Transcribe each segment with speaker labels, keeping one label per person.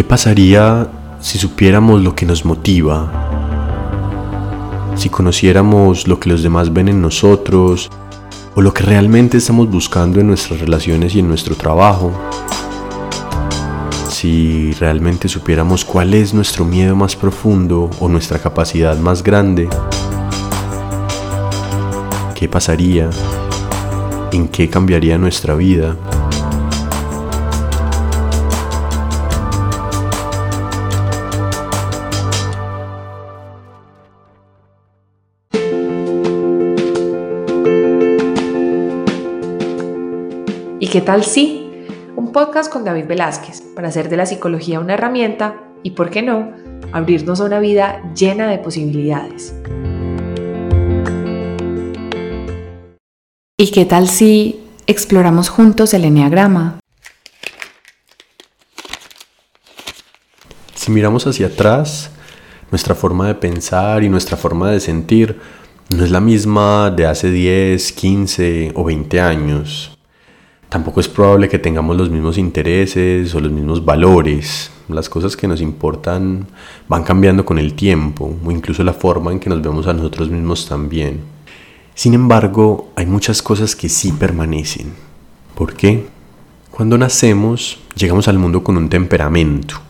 Speaker 1: ¿Qué pasaría si supiéramos lo que nos motiva? Si conociéramos lo que los demás ven en nosotros o lo que realmente estamos buscando en nuestras relaciones y en nuestro trabajo. Si realmente supiéramos cuál es nuestro miedo más profundo o nuestra capacidad más grande. ¿Qué pasaría? ¿En qué cambiaría nuestra vida?
Speaker 2: Qué tal sí? Un podcast con David Velázquez para hacer de la psicología una herramienta y, por qué no, abrirnos a una vida llena de posibilidades. ¿Y qué tal si exploramos juntos el enneagrama?
Speaker 1: Si miramos hacia atrás, nuestra forma de pensar y nuestra forma de sentir no es la misma de hace 10, 15 o 20 años. Tampoco es probable que tengamos los mismos intereses o los mismos valores. Las cosas que nos importan van cambiando con el tiempo o incluso la forma en que nos vemos a nosotros mismos también. Sin embargo, hay muchas cosas que sí permanecen. ¿Por qué? Cuando nacemos, llegamos al mundo con un temperamento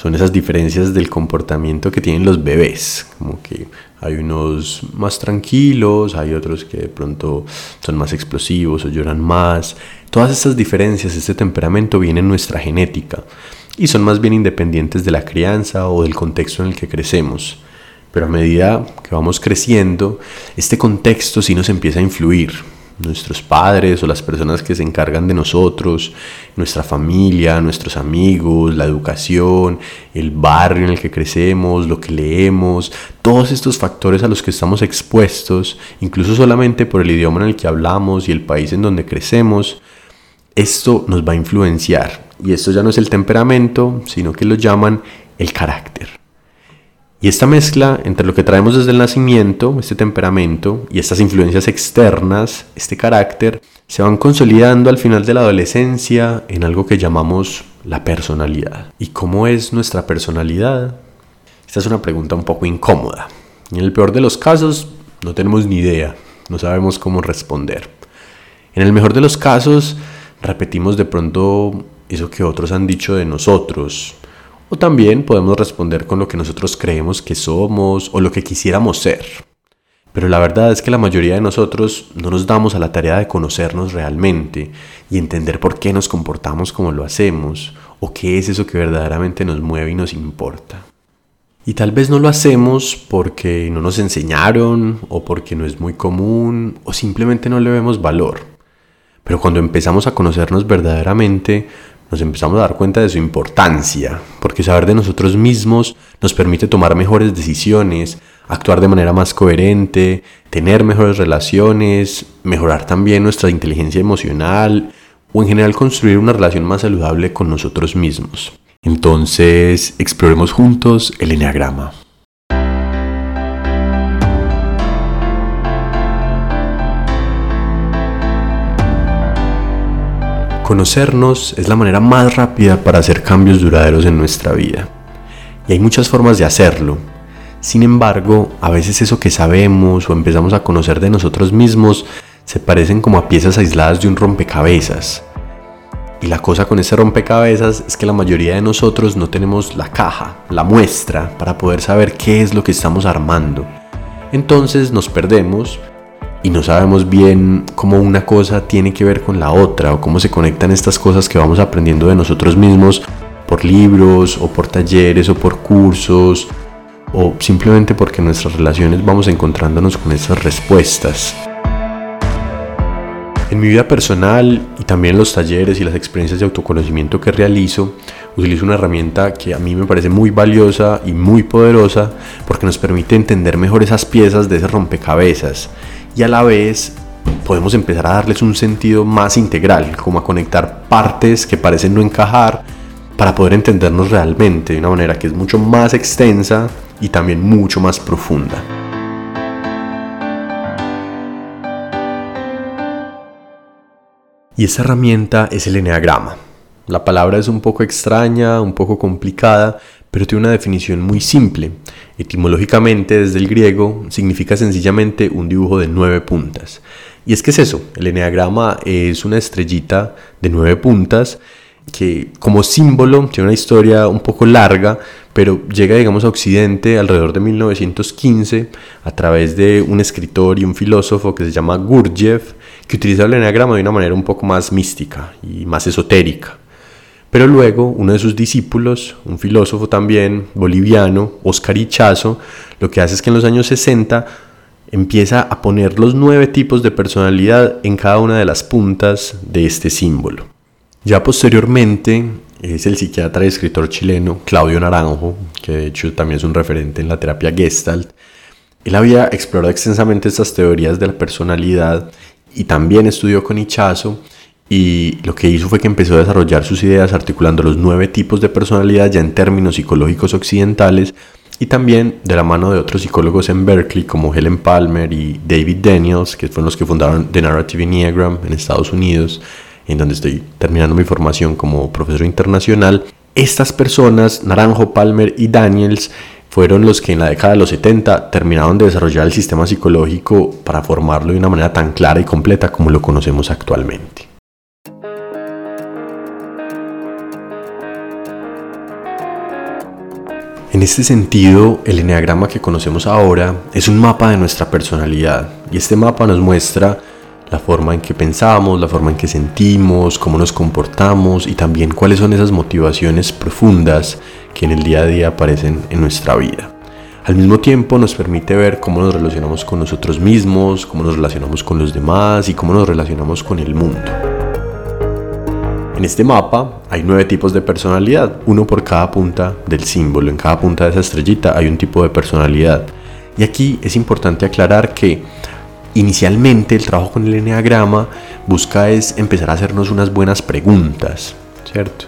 Speaker 1: son esas diferencias del comportamiento que tienen los bebés, como que hay unos más tranquilos, hay otros que de pronto son más explosivos o lloran más. Todas estas diferencias, este temperamento viene en nuestra genética y son más bien independientes de la crianza o del contexto en el que crecemos. Pero a medida que vamos creciendo, este contexto sí nos empieza a influir nuestros padres o las personas que se encargan de nosotros, nuestra familia, nuestros amigos, la educación, el barrio en el que crecemos, lo que leemos, todos estos factores a los que estamos expuestos, incluso solamente por el idioma en el que hablamos y el país en donde crecemos, esto nos va a influenciar. Y esto ya no es el temperamento, sino que lo llaman el carácter. Y esta mezcla entre lo que traemos desde el nacimiento, este temperamento, y estas influencias externas, este carácter, se van consolidando al final de la adolescencia en algo que llamamos la personalidad. ¿Y cómo es nuestra personalidad? Esta es una pregunta un poco incómoda. En el peor de los casos, no tenemos ni idea, no sabemos cómo responder. En el mejor de los casos, repetimos de pronto eso que otros han dicho de nosotros, o también podemos responder con lo que nosotros creemos que somos o lo que quisiéramos ser. Pero la verdad es que la mayoría de nosotros no nos damos a la tarea de conocernos realmente y entender por qué nos comportamos como lo hacemos o qué es eso que verdaderamente nos mueve y nos importa. Y tal vez no lo hacemos porque no nos enseñaron o porque no es muy común o simplemente no le vemos valor. Pero cuando empezamos a conocernos verdaderamente, nos empezamos a dar cuenta de su importancia, porque saber de nosotros mismos nos permite tomar mejores decisiones, actuar de manera más coherente, tener mejores relaciones, mejorar también nuestra inteligencia emocional o en general construir una relación más saludable con nosotros mismos. Entonces, exploremos juntos el enneagrama. Conocernos es la manera más rápida para hacer cambios duraderos en nuestra vida. Y hay muchas formas de hacerlo. Sin embargo, a veces eso que sabemos o empezamos a conocer de nosotros mismos se parecen como a piezas aisladas de un rompecabezas. Y la cosa con ese rompecabezas es que la mayoría de nosotros no tenemos la caja, la muestra, para poder saber qué es lo que estamos armando. Entonces nos perdemos y no sabemos bien cómo una cosa tiene que ver con la otra o cómo se conectan estas cosas que vamos aprendiendo de nosotros mismos por libros o por talleres o por cursos o simplemente porque en nuestras relaciones vamos encontrándonos con estas respuestas. En mi vida personal y también en los talleres y las experiencias de autoconocimiento que realizo, utilizo una herramienta que a mí me parece muy valiosa y muy poderosa porque nos permite entender mejor esas piezas de ese rompecabezas y a la vez podemos empezar a darles un sentido más integral, como a conectar partes que parecen no encajar para poder entendernos realmente de una manera que es mucho más extensa y también mucho más profunda. Y esta herramienta es el eneagrama. La palabra es un poco extraña, un poco complicada, pero tiene una definición muy simple. Etimológicamente, desde el griego, significa sencillamente un dibujo de nueve puntas. Y es que es eso, el eneagrama es una estrellita de nueve puntas que como símbolo tiene una historia un poco larga, pero llega, digamos, a Occidente alrededor de 1915 a través de un escritor y un filósofo que se llama Gurdjieff, que utiliza el eneagrama de una manera un poco más mística y más esotérica. Pero luego uno de sus discípulos, un filósofo también boliviano, Oscar Ichazo, lo que hace es que en los años 60 empieza a poner los nueve tipos de personalidad en cada una de las puntas de este símbolo. Ya posteriormente es el psiquiatra y escritor chileno Claudio Naranjo, que de hecho también es un referente en la terapia Gestalt. Él había explorado extensamente estas teorías de la personalidad y también estudió con Ichazo y lo que hizo fue que empezó a desarrollar sus ideas articulando los nueve tipos de personalidad ya en términos psicológicos occidentales y también de la mano de otros psicólogos en Berkeley como Helen Palmer y David Daniels, que fueron los que fundaron The Narrative Enneagram en Estados Unidos, en donde estoy terminando mi formación como profesor internacional. Estas personas, Naranjo, Palmer y Daniels, fueron los que en la década de los 70 terminaron de desarrollar el sistema psicológico para formarlo de una manera tan clara y completa como lo conocemos actualmente. En este sentido, el eneagrama que conocemos ahora es un mapa de nuestra personalidad y este mapa nos muestra la forma en que pensamos, la forma en que sentimos, cómo nos comportamos y también cuáles son esas motivaciones profundas que en el día a día aparecen en nuestra vida. Al mismo tiempo nos permite ver cómo nos relacionamos con nosotros mismos, cómo nos relacionamos con los demás y cómo nos relacionamos con el mundo. En este mapa hay nueve tipos de personalidad, uno por cada punta del símbolo. En cada punta de esa estrellita hay un tipo de personalidad. Y aquí es importante aclarar que inicialmente el trabajo con el enneagrama busca es empezar a hacernos unas buenas preguntas, ¿cierto?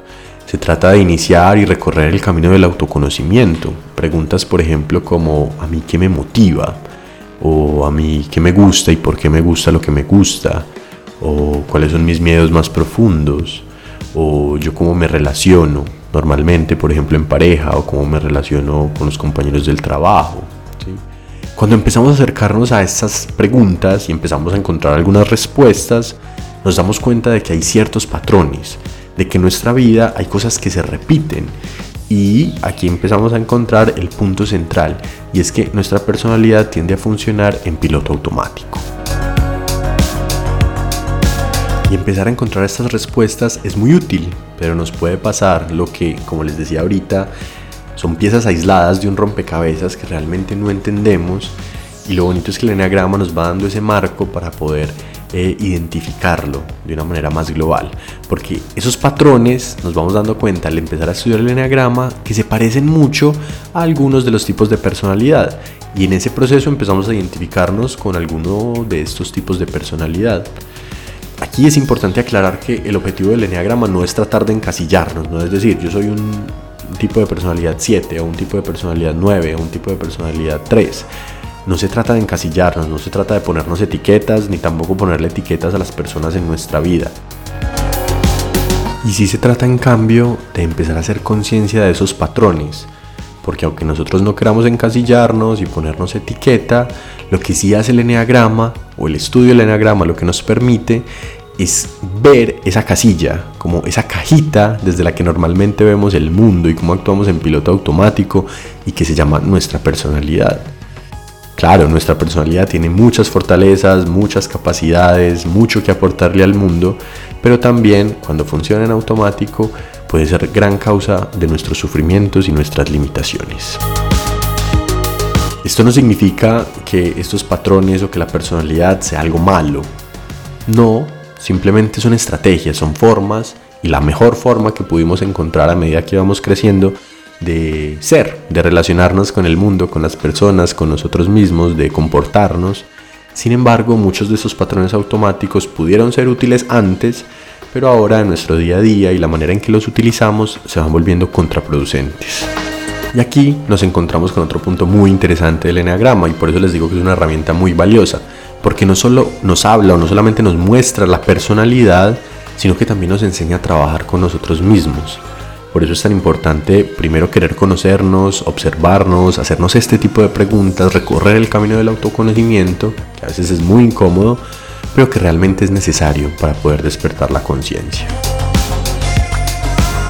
Speaker 1: Se trata de iniciar y recorrer el camino del autoconocimiento. Preguntas, por ejemplo, como ¿a mí qué me motiva? O ¿a mí qué me gusta y por qué me gusta lo que me gusta? O ¿cuáles son mis miedos más profundos? O yo cómo me relaciono normalmente, por ejemplo, en pareja o cómo me relaciono con los compañeros del trabajo. Cuando empezamos a acercarnos a estas preguntas y empezamos a encontrar algunas respuestas, nos damos cuenta de que hay ciertos patrones, de que en nuestra vida hay cosas que se repiten y aquí empezamos a encontrar el punto central y es que nuestra personalidad tiende a funcionar en piloto automático. Y empezar a encontrar estas respuestas es muy útil, pero nos puede pasar lo que, como les decía ahorita, son piezas aisladas de un rompecabezas que realmente no entendemos. Y lo bonito es que el enagrama nos va dando ese marco para poder eh, identificarlo de una manera más global. Porque esos patrones nos vamos dando cuenta al empezar a estudiar el enagrama que se parecen mucho a algunos de los tipos de personalidad. Y en ese proceso empezamos a identificarnos con alguno de estos tipos de personalidad. Aquí es importante aclarar que el objetivo del enneagrama no es tratar de encasillarnos, no es decir, yo soy un, tipo de personalidad 7 o un tipo de personalidad 9 o un tipo de personalidad 3. No se trata de encasillarnos, no se trata de ponernos etiquetas ni tampoco ponerle etiquetas a las personas en nuestra vida. Y sí se trata en cambio de empezar a hacer conciencia de esos patrones, porque aunque nosotros no queramos encasillarnos y ponernos etiqueta, lo que sí hace el eneagrama o el estudio del eneagrama lo que nos permite es ver esa casilla, como esa cajita desde la que normalmente vemos el mundo y cómo actuamos en piloto automático y que se llama nuestra personalidad. Claro, nuestra personalidad tiene muchas fortalezas, muchas capacidades, mucho que aportarle al mundo, pero también cuando funciona en automático puede ser gran causa de nuestros sufrimientos y nuestras limitaciones. Esto no significa que estos patrones o que la personalidad sea algo malo. No, simplemente son estrategias, son formas y la mejor forma que pudimos encontrar a medida que íbamos creciendo de ser, de relacionarnos con el mundo, con las personas, con nosotros mismos, de comportarnos. Sin embargo, muchos de esos patrones automáticos pudieron ser útiles antes, pero ahora en nuestro día a día y la manera en que los utilizamos se van volviendo contraproducentes. Y aquí nos encontramos con otro punto muy interesante del eneagrama y por eso les digo que es una herramienta muy valiosa, porque no solo nos habla o no solamente nos muestra la personalidad, sino que también nos enseña a trabajar con nosotros mismos. Por eso es tan importante primero querer conocernos, observarnos, hacernos este tipo de preguntas, recorrer el camino del autoconocimiento, que a veces es muy incómodo, pero que realmente es necesario para poder despertar la conciencia.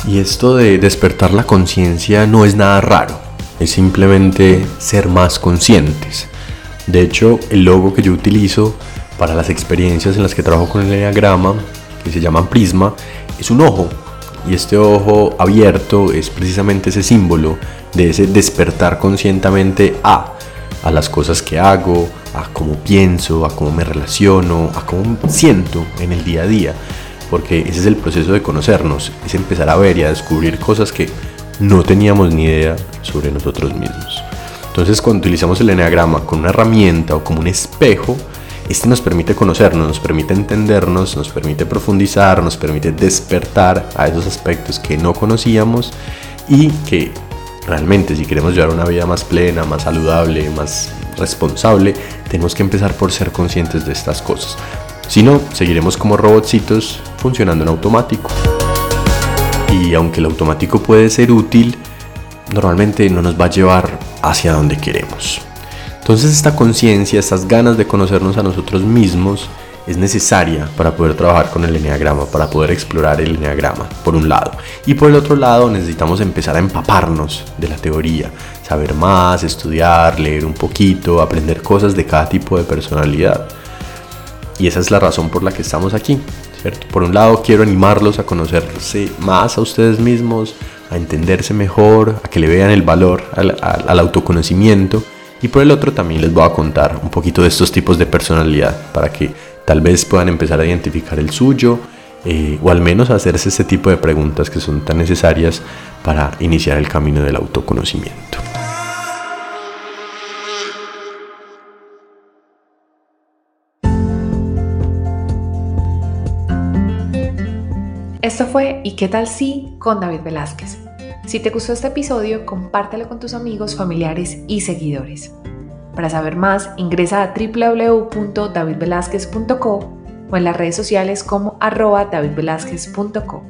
Speaker 1: Y esto de despertar la conciencia no es nada raro, es simplemente ser más conscientes. De hecho, el logo que yo utilizo para las experiencias en las que trabajo con el enneagrama, que se llama Prisma, es un ojo. Y este ojo abierto es precisamente ese símbolo de ese despertar conscientemente a, a las cosas que hago, a cómo pienso, a cómo me relaciono, a cómo siento en el día a día. Porque ese es el proceso de conocernos, es empezar a ver y a descubrir cosas que no teníamos ni idea sobre nosotros mismos. Entonces cuando utilizamos el eneagrama con una herramienta o como un espejo, este nos permite conocernos, nos permite entendernos, nos permite profundizar, nos permite despertar a esos aspectos que no conocíamos y que realmente si queremos llevar una vida más plena, más saludable, más responsable, tenemos que empezar por ser conscientes de estas cosas. Si no, seguiremos como robotcitos funcionando en automático. Y aunque el automático puede ser útil, normalmente no nos va a llevar hacia donde queremos. Entonces esta conciencia, estas ganas de conocernos a nosotros mismos es necesaria para poder trabajar con el eneagrama, para poder explorar el eneagrama, por un lado. Y por el otro lado necesitamos empezar a empaparnos de la teoría, saber más, estudiar, leer un poquito, aprender cosas de cada tipo de personalidad. Y esa es la razón por la que estamos aquí. ¿cierto? Por un lado quiero animarlos a conocerse más a ustedes mismos, a entenderse mejor, a que le vean el valor al, al autoconocimiento y por el otro también les voy a contar un poquito de estos tipos de personalidad para que tal vez puedan empezar a identificar el suyo eh, o al menos hacerse este tipo de preguntas que son tan necesarias para iniciar el camino del autoconocimiento.
Speaker 2: Esto fue ¿Y qué tal si? con David Velázquez. Si te gustó este episodio, compártelo con tus amigos, familiares y seguidores. Para saber más, ingresa a www.davidvelazquez.co o en las redes sociales como arroba davidvelazquez.co.